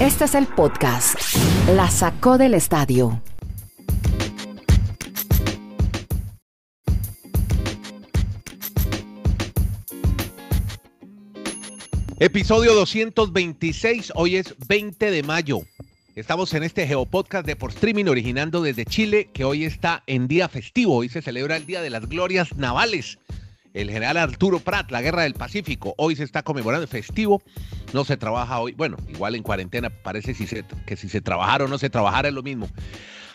Este es el podcast. La sacó del estadio. Episodio 226, hoy es 20 de mayo. Estamos en este Geopodcast de por streaming originando desde Chile, que hoy está en día festivo. Hoy se celebra el Día de las Glorias Navales. El general Arturo Prat, la Guerra del Pacífico. Hoy se está conmemorando festivo. No se trabaja hoy. Bueno, igual en cuarentena parece que si se trabajara o no se trabajara es lo mismo.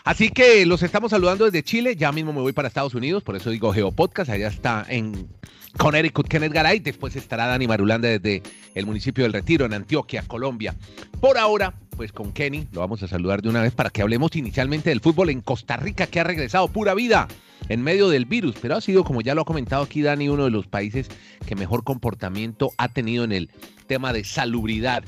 Así que los estamos saludando desde Chile. Ya mismo me voy para Estados Unidos, por eso digo Geopodcast. Allá está en Connecticut Kenneth Garay. Después estará Dani Marulanda desde el municipio del Retiro, en Antioquia, Colombia. Por ahora, pues con Kenny. Lo vamos a saludar de una vez para que hablemos inicialmente del fútbol en Costa Rica, que ha regresado pura vida en medio del virus, pero ha sido, como ya lo ha comentado aquí Dani, uno de los países que mejor comportamiento ha tenido en el tema de salubridad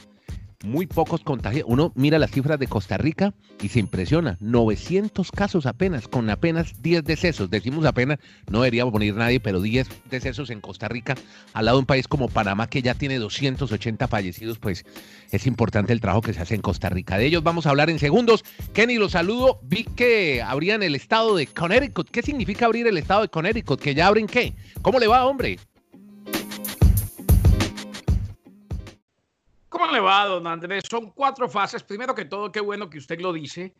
muy pocos contagios. Uno mira las cifras de Costa Rica y se impresiona. 900 casos apenas, con apenas 10 decesos. Decimos apenas, no deberíamos poner nadie, pero 10 decesos en Costa Rica, al lado de un país como Panamá que ya tiene 280 fallecidos, pues es importante el trabajo que se hace en Costa Rica. De ellos vamos a hablar en segundos. Kenny, los saludo. Vi que abrían el estado de Connecticut. ¿Qué significa abrir el estado de Connecticut? ¿Que ya abren qué? ¿Cómo le va, hombre? ¿Cómo le va, don Andrés? Son cuatro fases. Primero que todo, qué bueno que usted lo dice,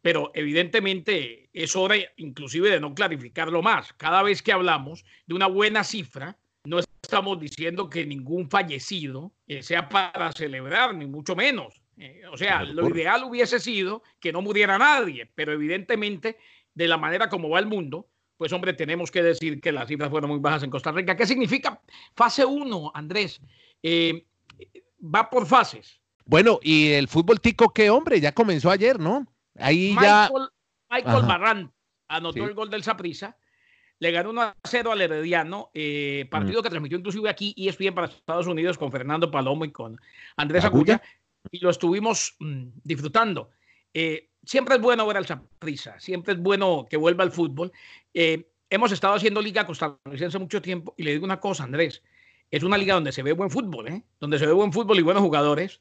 pero evidentemente es hora inclusive de no clarificarlo más. Cada vez que hablamos de una buena cifra, no estamos diciendo que ningún fallecido eh, sea para celebrar, ni mucho menos. Eh, o sea, lo ideal hubiese sido que no muriera nadie, pero evidentemente, de la manera como va el mundo, pues hombre, tenemos que decir que las cifras fueron muy bajas en Costa Rica. ¿Qué significa fase 1, Andrés? Eh, va por fases. Bueno, y el fútbol tico, qué hombre, ya comenzó ayer, ¿no? Ahí ya. Michael Barran anotó el gol del Saprisa, le ganó 1 a 0 al Herediano, eh, partido mm. que transmitió inclusive aquí y es bien para Estados Unidos con Fernando Palomo y con Andrés Agulla, y lo estuvimos mm, disfrutando. Eh, siempre es bueno ver al Saprisa, siempre es bueno que vuelva al fútbol. Eh, hemos estado haciendo Liga Costarricense mucho tiempo y le digo una cosa, Andrés es una liga donde se ve buen fútbol, ¿eh? donde se ve buen fútbol y buenos jugadores.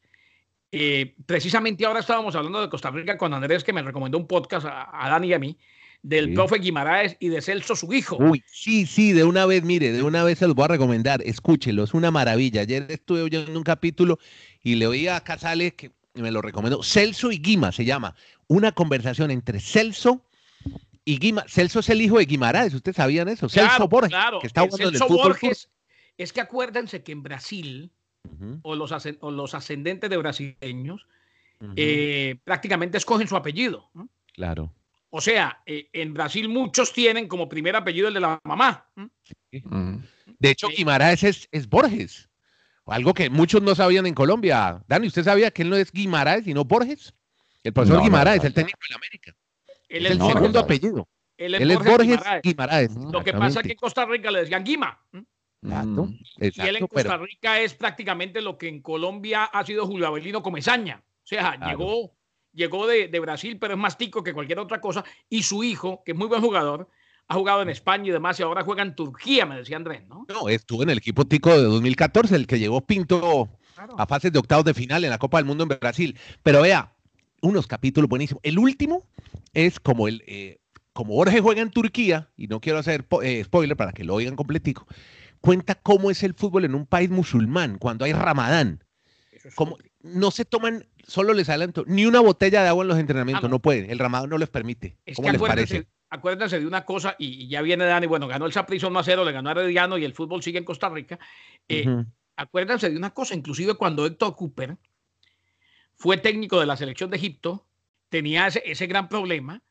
Eh, precisamente ahora estábamos hablando de Costa Rica con Andrés, que me recomendó un podcast a, Dani y a mí, del profe Guimaraes y de Celso, su hijo. Uy, sí, sí, de una vez, mire, de una vez se los voy a recomendar, escúchelo, es una maravilla. Ayer estuve oyendo un capítulo y le oí a Casale que me lo recomendó. Celso y Guima se llama. Una conversación entre Celso y Guima. Celso es el hijo de Guimaraes, ¿ustedes sabían eso? Celso Borges, que está jugando en el fútbol. Borges, es que acuérdense que en Brasil, o, los los ascendentes de brasileños, eh, prácticamente escogen su apellido. Claro. O sea, eh, en Brasil muchos tienen como primer apellido el de la mamá. De hecho, Guimaraes es, es, Borges. Algo que muchos no sabían en Colombia. Dani, ¿usted sabía que él no es Guimaraes, sino Borges? El profesor Guimaraes, el técnico de América. Él es el segundo apellido. Él es, Borges, Guimaraes. Lo que pasa es que en Costa Rica le decían Guima. Mm, y él en Costa Rica es prácticamente lo que en Colombia ha sido Julio Avelino Comezaña. O sea, llegó, llegó de, Brasil, pero es más tico que cualquier otra cosa. Y su hijo, que es muy buen jugador, ha jugado en España y demás, y ahora juega en Turquía, me decía Andrés, ¿no? No, estuvo en el equipo tico de 2014, el que llegó Pinto a fases de octavos de final en la Copa del Mundo en Brasil. Pero vea, unos capítulos buenísimos. El último es como el... Eh, como Jorge juega en Turquía, y no quiero hacer eh, spoiler para que lo oigan completico, cuenta cómo es el fútbol en un país musulmán cuando hay ramadán. Como, no se toman, solo les adelanto, ni una botella de agua en los entrenamientos, no pueden, el ramadán no les permite. ¿Cómo les parece? Acuérdense de una cosa, y, ya viene Dani, bueno, ganó el Saprissa 1 a 0, le ganó a Herediano y el fútbol sigue en Costa Rica. Eh, acuérdense de una cosa, inclusive cuando Héctor Cooper fue técnico de la selección de Egipto, tenía ese, ese gran problema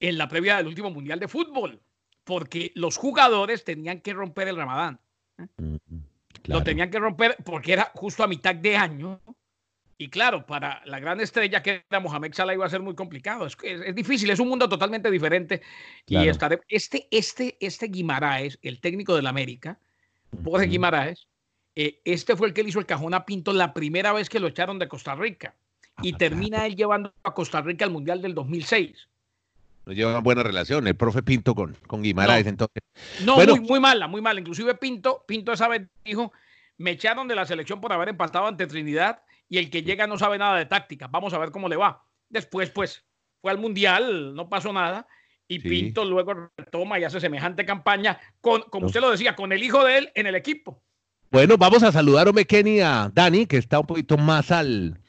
en la previa del último Mundial de Fútbol porque los jugadores tenían que romper el ramadán. ¿eh? Mm, Lo tenían que romper porque era justo a mitad de año. Y claro, para la gran estrella que era Mohamed Salah iba a ser muy complicado. Es, es, difícil, es un mundo totalmente diferente. Y estaré, este, este, este Guimaraes, el técnico del América, Jorge Guimaraes, eh, este fue el que le hizo el cajón a Pinto la primera vez que lo echaron de Costa Rica. Y ah, termina él llevando a Costa Rica al Mundial del 2006 no lleva una buena relación, el profe Pinto con, con Guimaraes, no. entonces. No, muy, muy mala, muy mala. Inclusive Pinto, Pinto esa vez dijo, me echaron de la selección por haber empatado ante Trinidad y el que llega no sabe nada de táctica. Vamos a ver cómo le va. Después, pues, fue al Mundial, no pasó nada. Y Pinto luego retoma y hace semejante campaña, con, como usted lo decía, con el hijo de él en el equipo. Bueno, vamos a saludar, hombre, Kenny, a Dani, que está un poquito más al,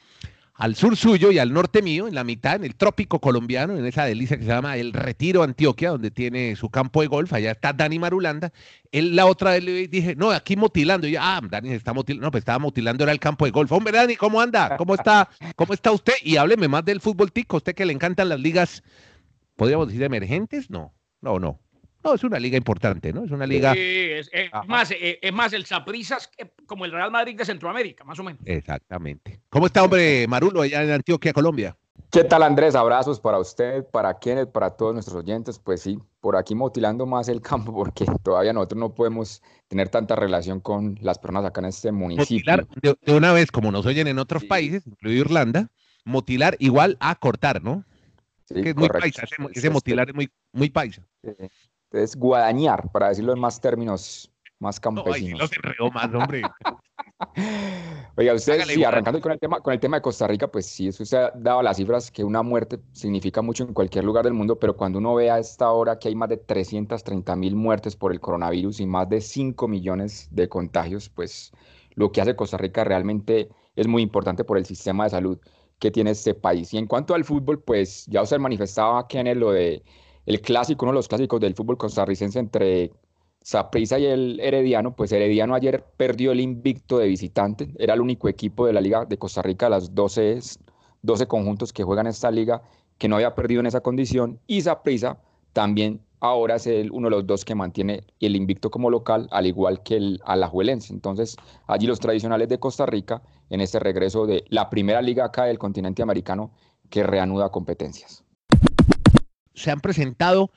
al sur suyo y al norte mío, en la mitad, en el trópico colombiano, en esa delicia que se llama El Retiro Antioquia, donde tiene su campo de golf, allá está Dani Marulanda. Él la otra vez le dije, no, aquí motilando. Y yo, ah, Dani se está motilando. No, pues estaba motilando, era el campo de golf. Hombre, Dani, ¿cómo anda? ¿Cómo está? ¿Cómo está usted? Y hábleme más del fútbol tico, usted que le encantan las ligas, podríamos decir, emergentes, no, no, no. No, es una liga importante, ¿no? Es una liga. Sí, es, más, eh, es, más, el Saprisas como el Real Madrid de Centroamérica, más o menos. Exactamente. ¿Cómo está, hombre Marulo, allá en Antioquia, Colombia? ¿Qué tal, Andrés? Abrazos para usted, para quienes, para todos nuestros oyentes. Pues sí, por aquí motilando más el campo, porque todavía nosotros no podemos tener tanta relación con las personas acá en este municipio. Motilar, de, una vez, como nos oyen en otros países, incluido Irlanda, motilar igual a cortar, ¿no? Sí, que es muy paisa, ese, motilar es muy, muy paisa. Sí. Es guadañar, para decirlo en más términos más campesinos. No, más, hombre. Oiga, usted, sí, arrancando con el, tema, con el tema de Costa Rica, pues sí, eso se ha dado las cifras que una muerte significa mucho en cualquier lugar del mundo, pero cuando uno ve a esta hora que hay más de 330 mil muertes por el coronavirus y más de 5 millones de contagios, pues lo que hace Costa Rica realmente es muy importante por el sistema de salud que tiene este país. Y en cuanto al fútbol, pues ya usted manifestaba, en lo de el clásico, uno de los clásicos del fútbol costarricense entre Saprissa y el Herediano, pues Herediano ayer perdió el invicto de visitante, era el único equipo de la Liga de Costa Rica, las 12, 12 conjuntos que juegan esta liga, que no había perdido en esa condición, y Saprissa también ahora es el, uno de los dos que mantiene el invicto como local, al igual que el alajuelense. Entonces, allí los tradicionales de Costa Rica, en este regreso de la primera liga acá del continente americano, que reanuda competencias se han presentado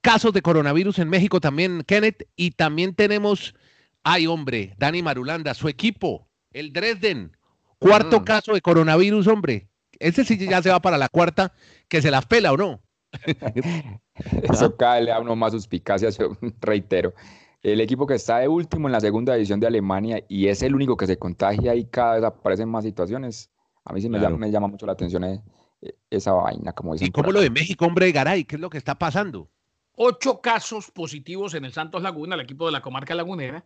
casos de coronavirus en México también, Kenneth, y también tenemos, ay hombre, Dani Marulanda, su equipo, el Dresden, cuarto mm. caso de coronavirus, hombre. Ese sí ya se va para la cuarta, que se la pela o no. Eso cada vez le da uno más suspicacia, reitero. El equipo que está de último en la segunda división de Alemania y es el único que se contagia y cada vez aparecen más situaciones. A mí sí me, llama, mucho la atención eh, esa vaina, como dicen. ¿Y cómo lo de México, hombre, Garay? ¿Qué es lo que está pasando? Ocho casos positivos en el Santos Laguna, el equipo de la comarca lagunera.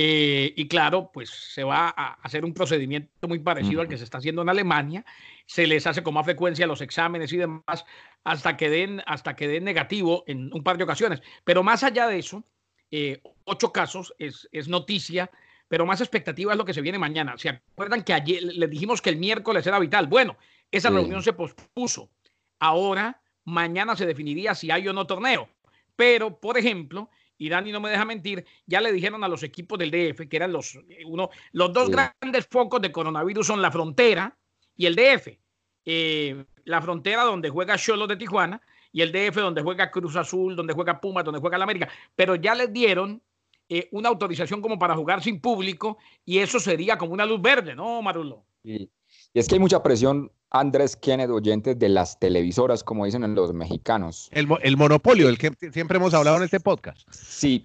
Eh, y claro, pues se va a hacer un procedimiento muy parecido al que se está haciendo en Alemania. Se les hace con más frecuencia los exámenes y demás hasta que den, hasta que den negativo en un par de ocasiones. Pero más allá de eso, eh, ocho casos es, es noticia, pero más expectativa es lo que se viene mañana. ¿Se acuerdan que ayer les dijimos que el miércoles era vital? Bueno, esa reunión se pospuso. Ahora, mañana se definiría si hay o no torneo. Pero, por ejemplo, y Dani no me deja mentir, ya le dijeron a los equipos del DF, que eran los, uno, los dos grandes focos de coronavirus son la frontera y el DF. Eh, la frontera donde juega Cholo de Tijuana y el DF donde juega Cruz Azul, donde juega Pumas, donde juega la América. Pero ya les dieron eh, una autorización como para jugar sin público y eso sería como una luz verde, ¿no, Marulo? Y es que hay mucha presión Andrés Kenneth, oyentes de las televisoras, como dicen en los mexicanos. El, el monopolio, el que siempre hemos hablado en este podcast. Sí,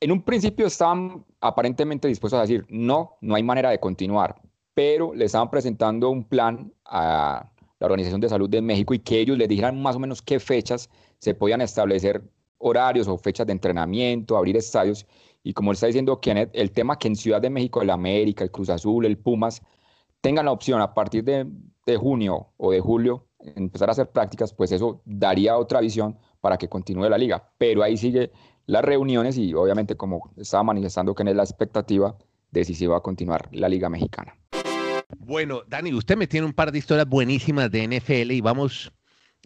en un principio estaban aparentemente dispuestos a decir, no, no hay manera de continuar, pero le estaban presentando un plan a la Organización de Salud de México y que ellos les dijeran más o menos qué fechas se podían establecer horarios o fechas de entrenamiento, abrir estadios. Y como está diciendo Kenneth, el tema que en Ciudad de México, el América, el Cruz Azul, el Pumas, tengan la opción a partir de, de junio o de julio empezar a hacer prácticas, pues eso daría otra visión para que continúe la liga. Pero ahí sigue las reuniones y obviamente como estaba manifestando que es la expectativa de si se va a continuar la liga mexicana. Bueno, Dani, usted me tiene un par de historias buenísimas de NFL y vamos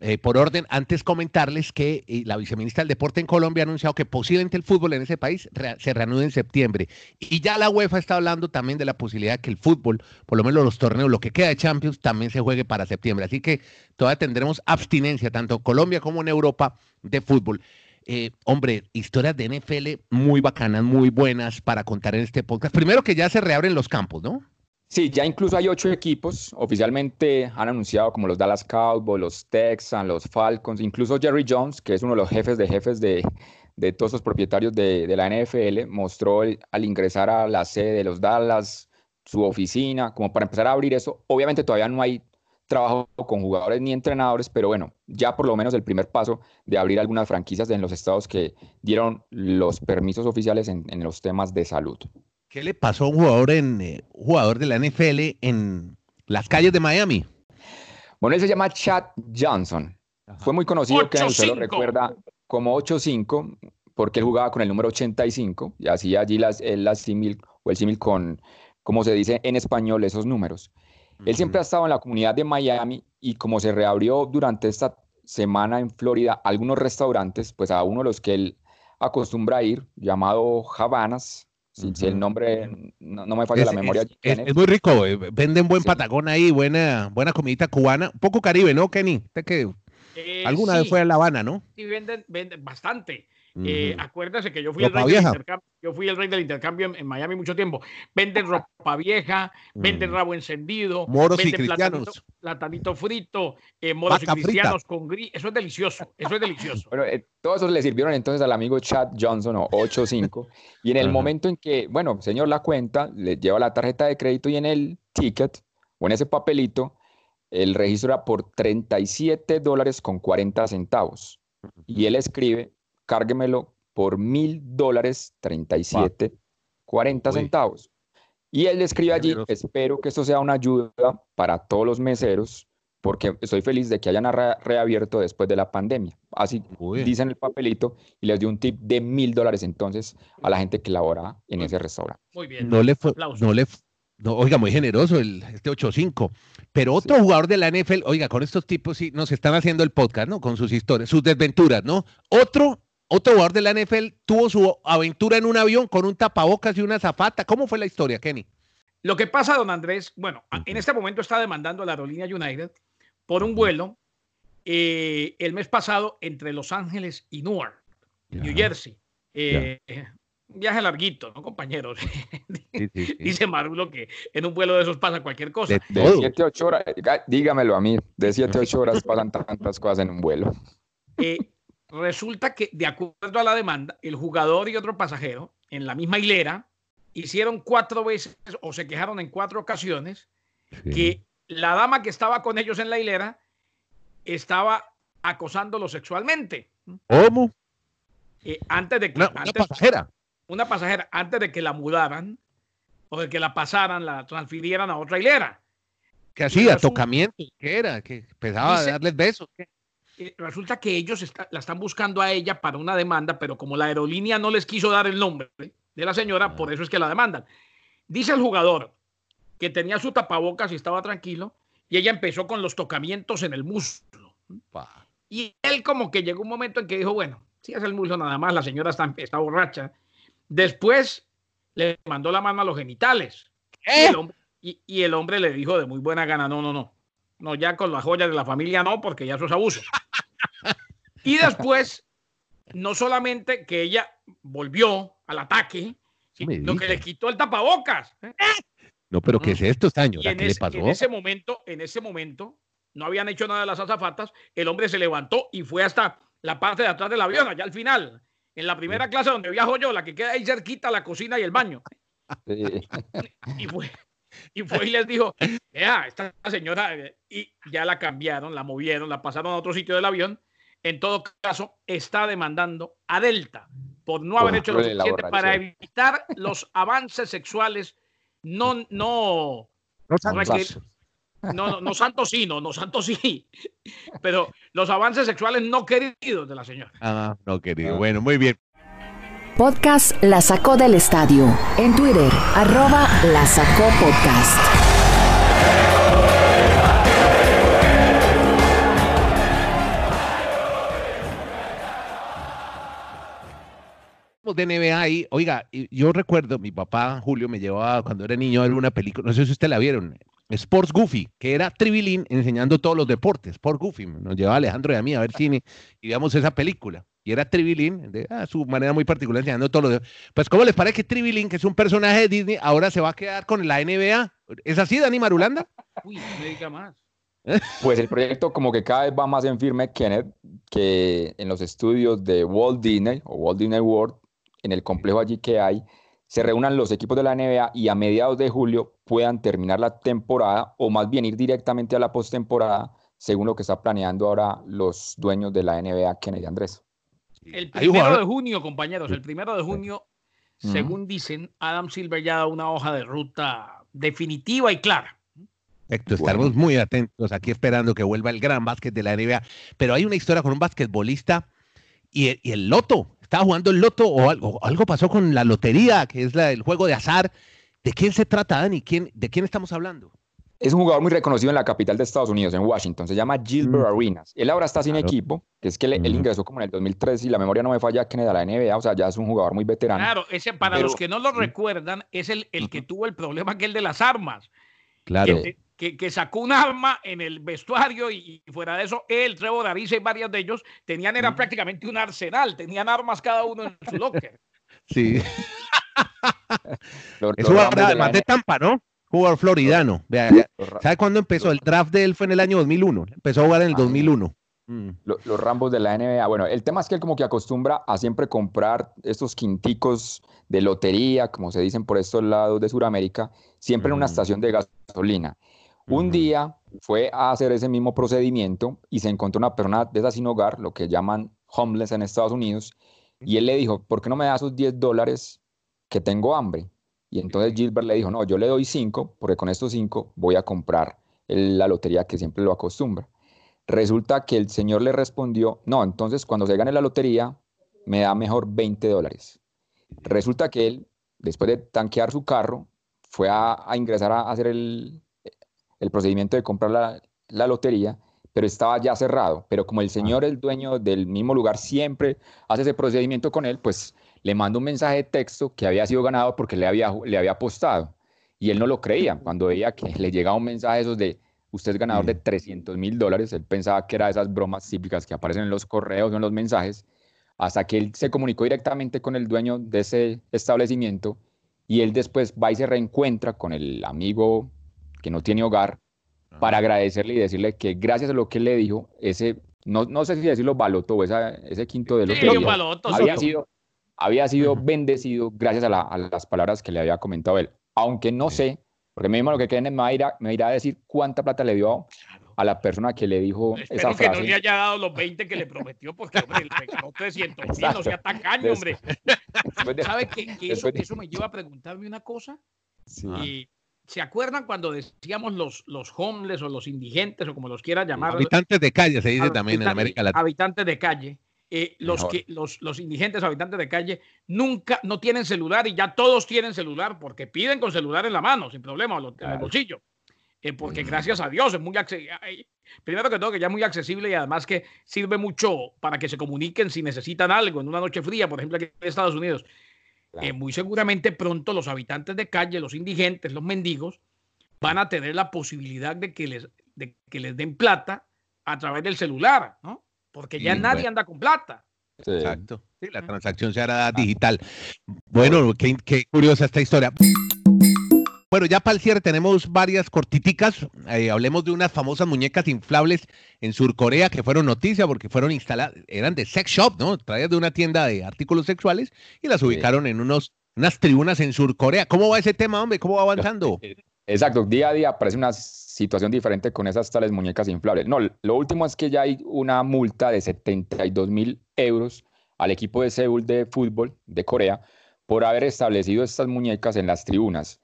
eh, por orden, antes comentarles que eh, la viceministra del Deporte en Colombia ha anunciado que posiblemente el fútbol en ese país se reanude en septiembre. Y ya la UEFA está hablando también de la posibilidad de que el fútbol, por lo menos los torneos, lo que queda de Champions, también se juegue para septiembre. Así que todavía tendremos abstinencia, tanto en Colombia como en Europa, de fútbol. Eh, hombre, historias de NFL muy bacanas, muy buenas para contar en este podcast. Primero que ya se reabren los campos, ¿no? Sí, ya incluso hay ocho equipos oficialmente han anunciado como los Dallas Cowboys, los Texans, los Falcons, incluso Jerry Jones, que es uno de los jefes de jefes de, todos los propietarios de, la NFL, mostró al ingresar a la sede de los Dallas, su oficina, como para empezar a abrir eso. Obviamente todavía no hay trabajo con jugadores ni entrenadores, pero bueno, ya por lo menos el primer paso de abrir algunas franquicias en los estados que dieron los permisos oficiales en, los temas de salud. ¿Qué le pasó a un jugador, en, eh, jugador de la NFL en las calles de Miami? Bueno, él se llama Chad Johnson. Fue muy conocido, que usted lo recuerda como 8-5, porque él jugaba con el número 85 y hacía allí las, el, o el símil con, como se dice en español, esos números. Él siempre ha estado en la comunidad de Miami y como se reabrió durante esta semana en Florida algunos restaurantes, pues a uno de los que él acostumbra a ir, llamado Havanas, si, el nombre no, me falla la memoria. Es, muy rico, eh, venden buen patagón ahí, buena, buena comidita cubana, un poco caribe, ¿no, Kenny? que eh, alguna vez fue a La Habana, ¿no? Sí, venden, venden bastante. Eh, acuérdese que yo fui, el rey del intercambio, yo fui el rey del intercambio en, Miami mucho tiempo. Venden ropa vieja, venden mm. rabo encendido, moros y cristianos. Platanito, frito, eh, moros y cristianos con gris. Eso es delicioso, eso es delicioso. bueno, eh, todos esos le sirvieron entonces al amigo Chad Johnson o 85. y en el momento en que, bueno, señor la cuenta, le lleva la tarjeta de crédito y en el ticket o en ese papelito, el registro era por 37 dólares con 40 centavos. Y él escribe cárguemelo por mil dólares 37, 40 centavos. Y él escribe allí, espero que esto sea una ayuda para todos los meseros, porque estoy feliz de que hayan reabierto después de la pandemia. Así dicen el papelito y les dio un tip de mil dólares entonces a la gente que labora en ese restaurante. Muy bien. No le fue, no le, no, oiga, muy generoso el, este 8-5. Pero otro jugador de la NFL, oiga, con estos tipos sí nos están haciendo el podcast, ¿no? Con sus historias, sus desventuras, ¿no? Otro otro jugador de la NFL tuvo su aventura en un avión con un tapabocas y una zafata. ¿Cómo fue la historia, Kenny? Lo que pasa, don Andrés, bueno, en este momento está demandando a la aerolínea United por un vuelo eh, el mes pasado entre Los Ángeles y Newark, New Jersey. Eh, un viaje larguito, ¿no, compañeros? Dice Marulo que en un vuelo de esos pasa cualquier cosa. De, 7, 8 horas, dígamelo a mí, de 7, 8 horas pasan tantas cosas en un vuelo. Eh, Resulta que, de acuerdo a la demanda, el jugador y otro pasajero en la misma hilera hicieron cuatro veces o se quejaron en cuatro ocasiones que la dama que estaba con ellos en la hilera estaba acosándolo sexualmente. ¿Cómo? Eh, antes de que. Una, pasajera. Una pasajera, antes de que la mudaran o de que la pasaran, la transfirieran a otra hilera. ¿Qué hacía? ¿Tocamiento? ¿Qué era? ¿Que empezaba a darles besos? ¿Qué? Eh, resulta que ellos la están buscando a ella para una demanda, pero como la aerolínea no les quiso dar el nombre de la señora, por eso es que la demandan. Dice el jugador que tenía su tapabocas y estaba tranquilo, y ella empezó con los tocamientos en el muslo. Y él como que llegó un momento en que dijo, bueno, si es el muslo nada más, la señora está, está borracha. Después le mandó la mano a los genitales. y el hombre le dijo de muy buena gana, no, no, no, no, ya con las joyas de la familia no, porque ya eso es abuso. Y después, no solamente que ella volvió al ataque, sino que le quitó el tapabocas. No, pero ¿qué es esto? ¿Qué le pasó? En ese momento, en ese momento, no habían hecho nada de las azafatas, el hombre se levantó y fue hasta la parte de atrás del avión, allá al final, en la primera clase donde viajo yo, la que queda ahí cerquita, la cocina y el baño. Y fue, y fue y les dijo, vea, esta señora, eh, y ya la cambiaron, la movieron, la pasaron a otro sitio del avión. En todo caso, está demandando a Delta por no haber hecho lo suficiente para evitar los avances sexuales no, no, no santos. No, no, santos sí, no, no santos sí, pero los avances sexuales no queridos de la señora. Ah, no querido. Bueno, muy bien. Podcast La Sacó del Estadio. En Twitter, arroba La Sacó Podcast. De NBA ahí, oiga, yo recuerdo, mi papá Julio me llevaba cuando era niño a ver una película, no sé si ustedes la vieron, Sports Goofy, que era Tribilín enseñando todos los deportes, Sports Goofy, nos llevaba Alejandro y a mí a ver cine y veamos esa película y era Tribilín, de ah, su manera muy particular, enseñando todo lo Pues, ¿cómo les parece que Tribilín, que es un personaje de Disney, ahora se va a quedar con la NBA? ¿Es así, Dani Marulanda? Uy, me diga más. Pues el proyecto como que cada vez va más en firme, Kenneth, que en los estudios de Walt Disney o Walt Disney World, en el complejo allí que hay, se reúnan los equipos de la NBA y a mediados de julio puedan terminar la temporada o más bien ir directamente a la postemporada, según lo que está planeando ahora los dueños de la NBA, Kennedy Andrés. El primero de junio, compañeros, el primero de junio, según dicen, Adam Silver ya da una hoja de ruta definitiva y clara. Perfecto, estamos muy atentos aquí esperando que vuelva el gran básquet de la NBA. Pero hay una historia con un basquetbolista y el, loto. Estaba jugando el loto o algo, algo pasó con la lotería, que es el juego de azar. ¿De quién se trata, Dani? ¿Quién, ¿De quién estamos hablando? Es un jugador muy reconocido en la capital de Estados Unidos, en Washington. Se llama Gilbert mm. Arenas. Él ahora está sin equipo, que es que él, ingresó como en el 2003 y la memoria no me falla, que a la NBA. O sea, ya es un jugador muy veterano. Claro, ese, para los que no lo recuerdan, es el, el que tuvo el problema aquel de las armas. Claro que, sacó un arma en el vestuario y, fuera de eso, él, Trevor Ariza y varios de ellos tenían, era prácticamente un arsenal, tenían armas cada uno en su locker. Sí. es jugador además de Tampa, ¿no? Jugador floridano. ¿Sabe cuándo empezó? El draft de él fue en el año 2001. Empezó a jugar en el 2001. Mm. Los, rambos de la NBA. Bueno, el tema es que él como que acostumbra a siempre comprar estos quinticos de lotería, como se dicen por estos lados de Sudamérica, siempre en una mm. estación de gasolina. Un día fue a hacer ese mismo procedimiento y se encontró una persona de esa sin hogar, lo que llaman homeless en Estados Unidos, y él le dijo, ¿por qué no me das esos 10 dólares que tengo hambre? Y entonces Gilbert le dijo, no, yo le doy 5 porque con estos 5 voy a comprar la lotería que siempre lo acostumbra. Resulta que el señor le respondió, no, entonces cuando se gane la lotería me da mejor 20 dólares. Resulta que él, después de tanquear su carro, fue a ingresar a hacer el, el procedimiento de comprar la, lotería, pero estaba ya cerrado. Pero como el señor, el dueño del mismo lugar, siempre hace ese procedimiento con él, pues le manda un mensaje de texto que había sido ganado porque le había, le había apostado. Y él no lo creía. Cuando veía que le llegaba un mensaje de esos de usted es ganador de 300 mil dólares, él pensaba que era esas bromas típicas que aparecen en los correos o en los mensajes, hasta que él se comunicó directamente con el dueño de ese establecimiento y él después va y se reencuentra con el amigo que no tiene hogar, para agradecerle y decirle que gracias a lo que él le dijo, ese, no, no sé si decirlo baloto o ese quinto de lotería, había, sido, había sido bendecido gracias a, las palabras que le había comentado él. Aunque no sé, porque mismo lo que quede me irá, me irá a decir cuánta plata le dio a la persona que le dijo esa frase. que no le haya dado los 20 que le prometió, porque hombre, le regaló 300 mil, no sea tacaño, hombre. ¿Sabe qué? Que eso, eso, me lleva a preguntarme una cosa. Sí. ¿Se acuerdan cuando decíamos los, los homeless o los indigentes o como los quieran llamar? Habitantes de calle se dice también en América Latina. Habitantes de calle. Eh, los, que, los, los indigentes habitantes de calle nunca no tienen celular y ya todos tienen celular porque piden con celular en la mano, sin problema, en el bolsillo. Eh, porque gracias a Dios es muy accesible. Primero que todo, que ya es muy accesible y además que sirve mucho para que se comuniquen si necesitan algo en una noche fría, por ejemplo, aquí en Estados Unidos. Eh, muy seguramente pronto los habitantes de calle, los indigentes, los mendigos, van a tener la posibilidad de que les, de que les den plata a través del celular, ¿no? Porque ya nadie anda con plata. Exacto. Sí, la transacción se hará digital. Bueno, qué, qué curiosa esta historia. Bueno, ya para el cierre tenemos varias cortiticas. Eh, hablemos de unas famosas muñecas inflables en Surcorea que fueron noticia porque fueron instaladas, eran de sex shop, ¿no? Traídas de una tienda de artículos sexuales y las ubicaron en unos, unas tribunas en Surcorea. ¿Cómo va ese tema, hombre? ¿Cómo va avanzando? Exacto, día a día aparece una situación diferente con esas tales muñecas inflables. No, lo último es que ya hay una multa de 72 mil euros al equipo de Seúl de fútbol de Corea por haber establecido estas muñecas en las tribunas.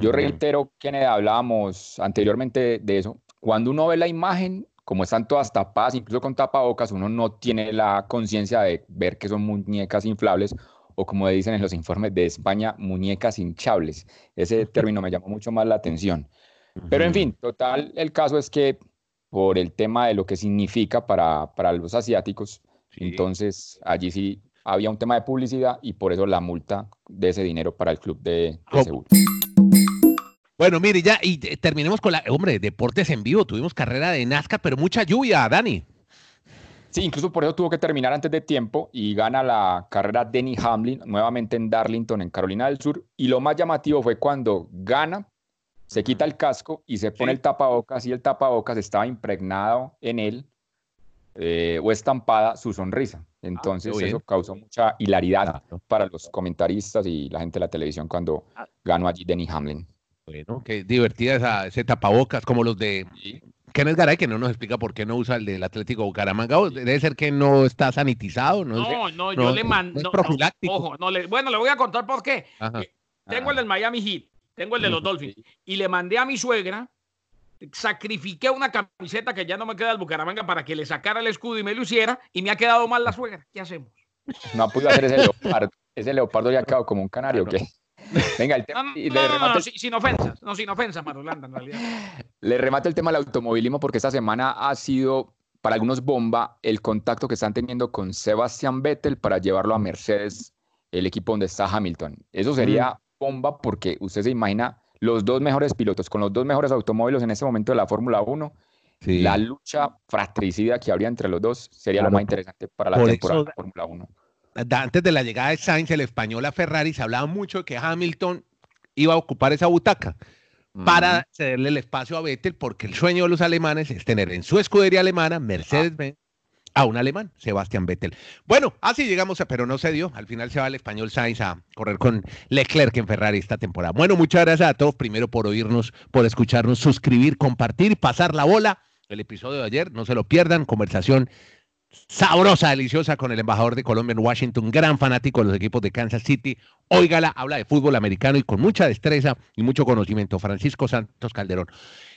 Yo reitero que hablábamos anteriormente de eso. Cuando uno ve la imagen, como están todas tapadas, incluso con tapabocas, uno no tiene la conciencia de ver que son muñecas inflables o como dicen en los informes de España, muñecas hinchables. Ese término me llamó mucho más la atención. Pero en fin, total, el caso es que por el tema de lo que significa para, para los asiáticos, entonces allí sí había un tema de publicidad y por eso la multa de ese dinero para el club de, de Seúl. Bueno, mire, ya, y terminemos con la, hombre, deportes en vivo. Tuvimos carrera de NASCAR, pero mucha lluvia, Dani. Sí, incluso por eso tuvo que terminar antes de tiempo y gana la carrera Denny Hamlin nuevamente en Darlington, en Carolina del Sur. Y lo más llamativo fue cuando gana, se quita el casco y se pone el tapabocas y el tapabocas estaba impregnado en él eh, o estampada su sonrisa. Ah, Entonces eso causó mucha hilaridad para los comentaristas y la gente de la televisión cuando ah. ganó allí Denny Hamlin. Bueno, qué divertida esa, ese tapabocas, como los de Kenneth Garay, que no nos explica por qué no usa el del Atlético Bucaramanga. Debe ser que no está sanitizado. No, no, no yo le mando. No, ojo, no le, bueno, le voy a contar por qué. Eh, tengo el del Miami Heat, tengo el de los Dolphins, y le mandé a mi suegra sacrifiqué una camiseta que ya no me queda del Bucaramanga para que le sacara el escudo y me lo hiciera y me ha quedado mal la suegra. ¿Qué hacemos? No ha podido hacer ese leopardo. Ese leopardo ya ha quedado como un canario, ¿qué? Venga, el tema. No, no, no, sin ofensas, no, sin ofensas, Marolanda, en realidad. Le remato el tema del automovilismo porque esta semana ha sido para algunos bomba el contacto que están teniendo con Sebastian Vettel para llevarlo a Mercedes, el equipo donde está Hamilton. Eso sería bomba porque usted se imagina los dos mejores pilotos con los dos mejores automóviles en ese momento de la Fórmula 1. La lucha fratricida que habría entre los dos sería lo más interesante para la temporada de la Fórmula 1. Antes de la llegada de Sainz, el español a Ferrari, se hablaba mucho de que Hamilton iba a ocupar esa butaca para cederle el espacio a Vettel, porque el sueño de los alemanes es tener en su escudería alemana Mercedes-Benz a un alemán, Sebastián Vettel. Bueno, así llegamos, a, pero no se dio. Al final se va el español Sainz a correr con Leclerc en Ferrari esta temporada. Bueno, muchas gracias a todos, primero por oírnos, por escucharnos, suscribir, compartir, pasar la bola. El episodio de ayer, no se lo pierdan, conversación sabrosa, deliciosa con el embajador de Colombia en Washington, gran fanático de los equipos de Kansas City. Óigala, habla de fútbol americano y con mucha destreza y mucho conocimiento. Francisco Santos Calderón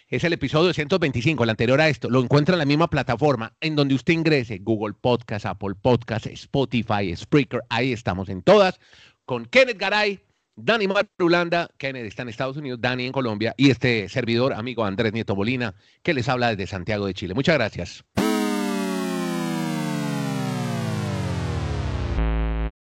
es el episodio 125, el anterior a esto. Lo encuentra en la misma plataforma en donde usted ingrese, Google Podcast, Apple Podcast, Spotify, Spreaker, ahí estamos en todas, con Kenneth Garay, Dani Marulanda, Kenneth está en Estados Unidos, Dani en Colombia, y este servidor, amigo Andrés Nieto Molina, que les habla desde Santiago de Chile. Muchas gracias.